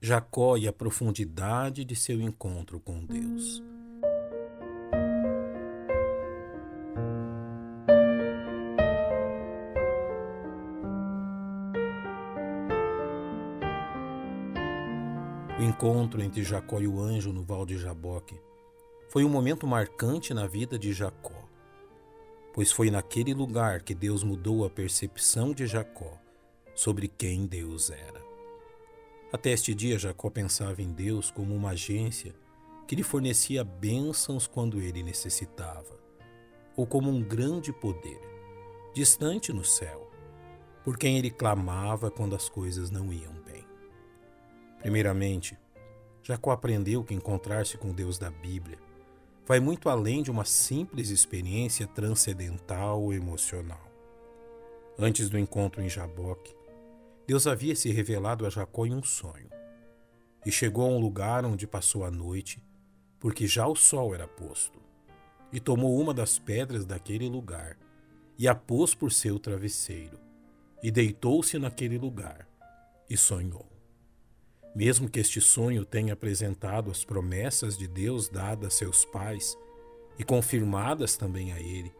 Jacó e a profundidade de seu encontro com Deus. O encontro entre Jacó e o anjo no Val de Jaboque foi um momento marcante na vida de Jacó, pois foi naquele lugar que Deus mudou a percepção de Jacó sobre quem Deus era. Até este dia, Jacó pensava em Deus como uma agência que lhe fornecia bênçãos quando ele necessitava, ou como um grande poder, distante no céu, por quem ele clamava quando as coisas não iam bem. Primeiramente, Jacó aprendeu que encontrar-se com Deus da Bíblia vai muito além de uma simples experiência transcendental ou emocional. Antes do encontro em Jaboque, Deus havia se revelado a Jacó em um sonho. E chegou a um lugar onde passou a noite, porque já o sol era posto. E tomou uma das pedras daquele lugar, e a pôs por seu travesseiro, e deitou-se naquele lugar, e sonhou. Mesmo que este sonho tenha apresentado as promessas de Deus dadas a seus pais e confirmadas também a ele,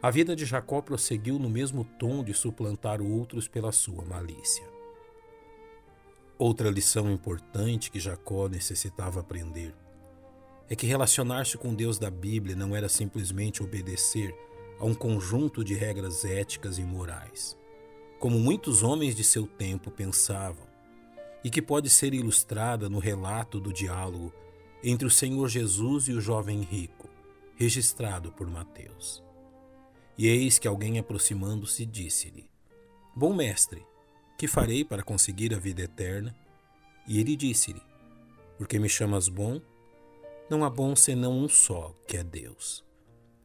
a vida de Jacó prosseguiu no mesmo tom de suplantar outros pela sua malícia. Outra lição importante que Jacó necessitava aprender é que relacionar-se com Deus da Bíblia não era simplesmente obedecer a um conjunto de regras éticas e morais, como muitos homens de seu tempo pensavam, e que pode ser ilustrada no relato do diálogo entre o Senhor Jesus e o jovem rico, registrado por Mateus. E eis que alguém aproximando-se disse-lhe: Bom mestre, que farei para conseguir a vida eterna? E ele disse-lhe: Porque me chamas bom? Não há bom senão um só, que é Deus.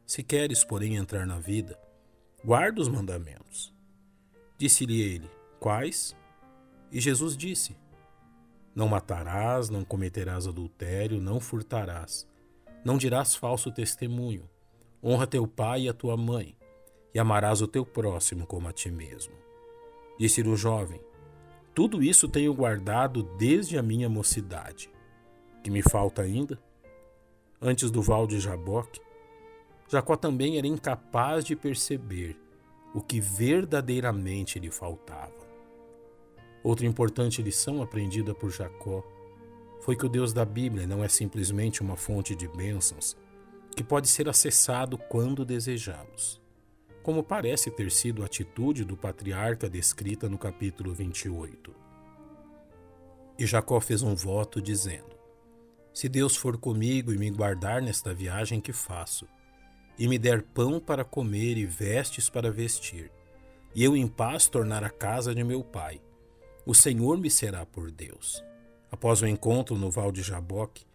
Se queres, porém, entrar na vida, guarda os mandamentos. Disse-lhe ele: Quais? E Jesus disse: Não matarás, não cometerás adultério, não furtarás, não dirás falso testemunho, honra teu pai e a tua mãe e amarás o teu próximo como a ti mesmo. Disse-lhe o jovem: Tudo isso tenho guardado desde a minha mocidade. Que me falta ainda? Antes do val de Jaboque, Jacó também era incapaz de perceber o que verdadeiramente lhe faltava. Outra importante lição aprendida por Jacó foi que o Deus da Bíblia não é simplesmente uma fonte de bênçãos que pode ser acessado quando desejamos como parece ter sido a atitude do patriarca descrita no capítulo 28. E Jacó fez um voto dizendo: Se Deus for comigo e me guardar nesta viagem que faço, e me der pão para comer e vestes para vestir, e eu em paz tornar a casa de meu pai, o Senhor me será por Deus. Após o encontro no Val de Jaboque,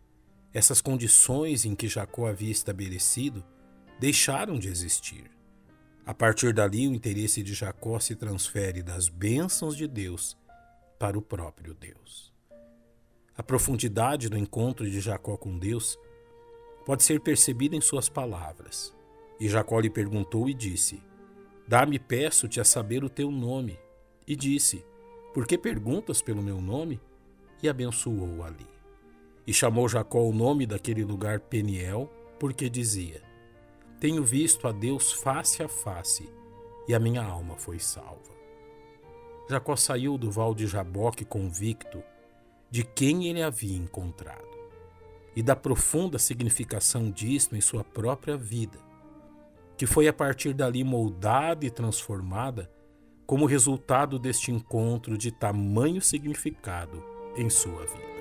essas condições em que Jacó havia estabelecido deixaram de existir. A partir dali, o interesse de Jacó se transfere das bênçãos de Deus para o próprio Deus. A profundidade do encontro de Jacó com Deus pode ser percebida em suas palavras. E Jacó lhe perguntou e disse: Dá-me, peço-te, a saber o teu nome. E disse: Por que perguntas pelo meu nome? E abençoou ali. E chamou Jacó o nome daquele lugar Peniel, porque dizia: tenho visto a Deus face a face, e a minha alma foi salva. Jacó saiu do val de Jaboque convicto de quem ele havia encontrado e da profunda significação disto em sua própria vida, que foi a partir dali moldada e transformada como resultado deste encontro de tamanho significado em sua vida.